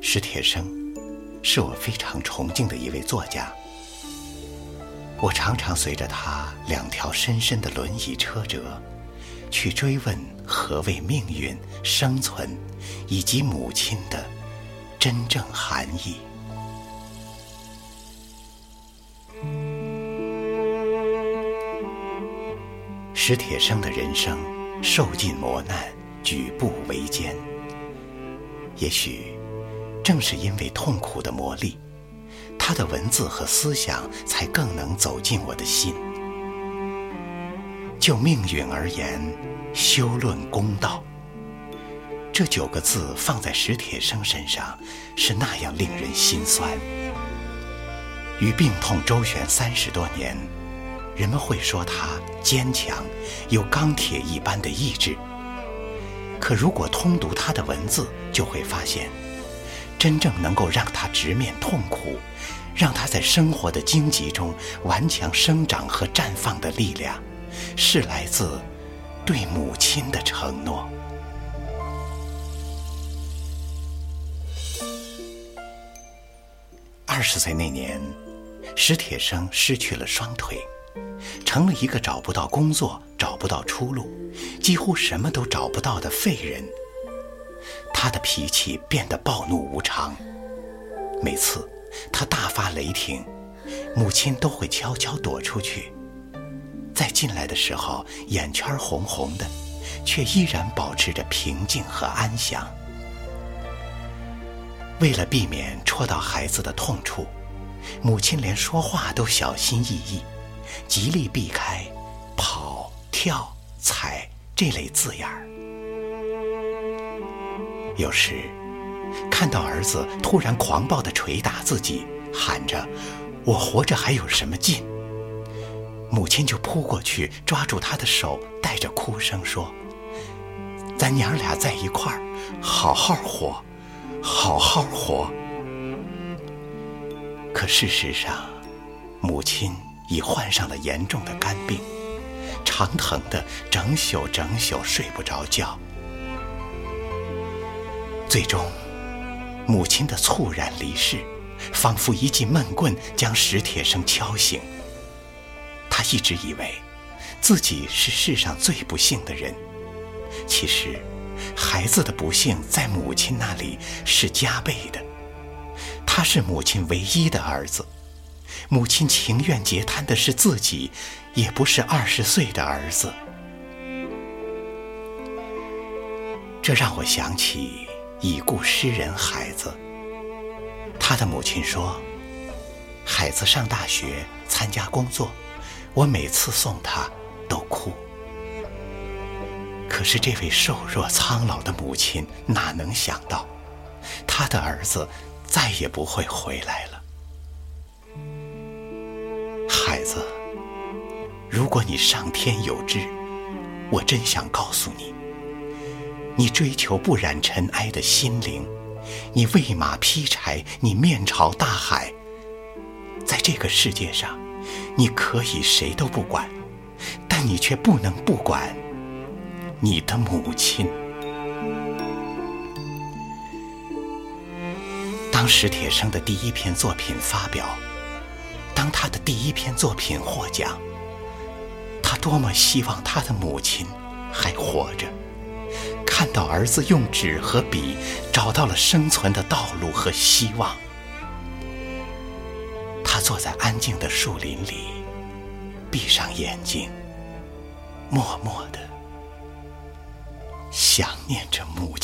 史铁生是我非常崇敬的一位作家，我常常随着他两条深深的轮椅车辙，去追问何谓命运、生存，以及母亲的真正含义。史铁生的人生受尽磨难，举步维艰，也许。正是因为痛苦的磨砺，他的文字和思想才更能走进我的心。就命运而言，修论公道，这九个字放在史铁生身上，是那样令人心酸。与病痛周旋三十多年，人们会说他坚强，有钢铁一般的意志。可如果通读他的文字，就会发现。真正能够让他直面痛苦，让他在生活的荆棘中顽强生长和绽放的力量，是来自对母亲的承诺。二十岁那年，史铁生失去了双腿，成了一个找不到工作、找不到出路、几乎什么都找不到的废人。他的脾气变得暴怒无常，每次他大发雷霆，母亲都会悄悄躲出去。在进来的时候，眼圈红红的，却依然保持着平静和安详。为了避免戳到孩子的痛处，母亲连说话都小心翼翼，极力避开“跑”“跳”“踩”这类字眼儿。有时，看到儿子突然狂暴的捶打自己，喊着“我活着还有什么劲”，母亲就扑过去抓住他的手，带着哭声说：“咱娘俩在一块儿，好好活，好好活。”可事实上，母亲已患上了严重的肝病，常疼的整宿整宿睡不着觉。最终，母亲的猝然离世，仿佛一记闷棍将史铁生敲醒。他一直以为自己是世上最不幸的人，其实，孩子的不幸在母亲那里是加倍的。他是母亲唯一的儿子，母亲情愿截瘫的是自己，也不是二十岁的儿子。这让我想起。已故诗人海子，他的母亲说：“海子上大学、参加工作，我每次送他都哭。可是这位瘦弱苍老的母亲哪能想到，他的儿子再也不会回来了？孩子，如果你上天有知，我真想告诉你。”你追求不染尘埃的心灵，你喂马劈柴，你面朝大海。在这个世界上，你可以谁都不管，但你却不能不管你的母亲。当史铁生的第一篇作品发表，他的第一篇作品获奖，他多么希望他的母亲还活着。看到儿子用纸和笔找到了生存的道路和希望，他坐在安静的树林里，闭上眼睛，默默的想念着母亲。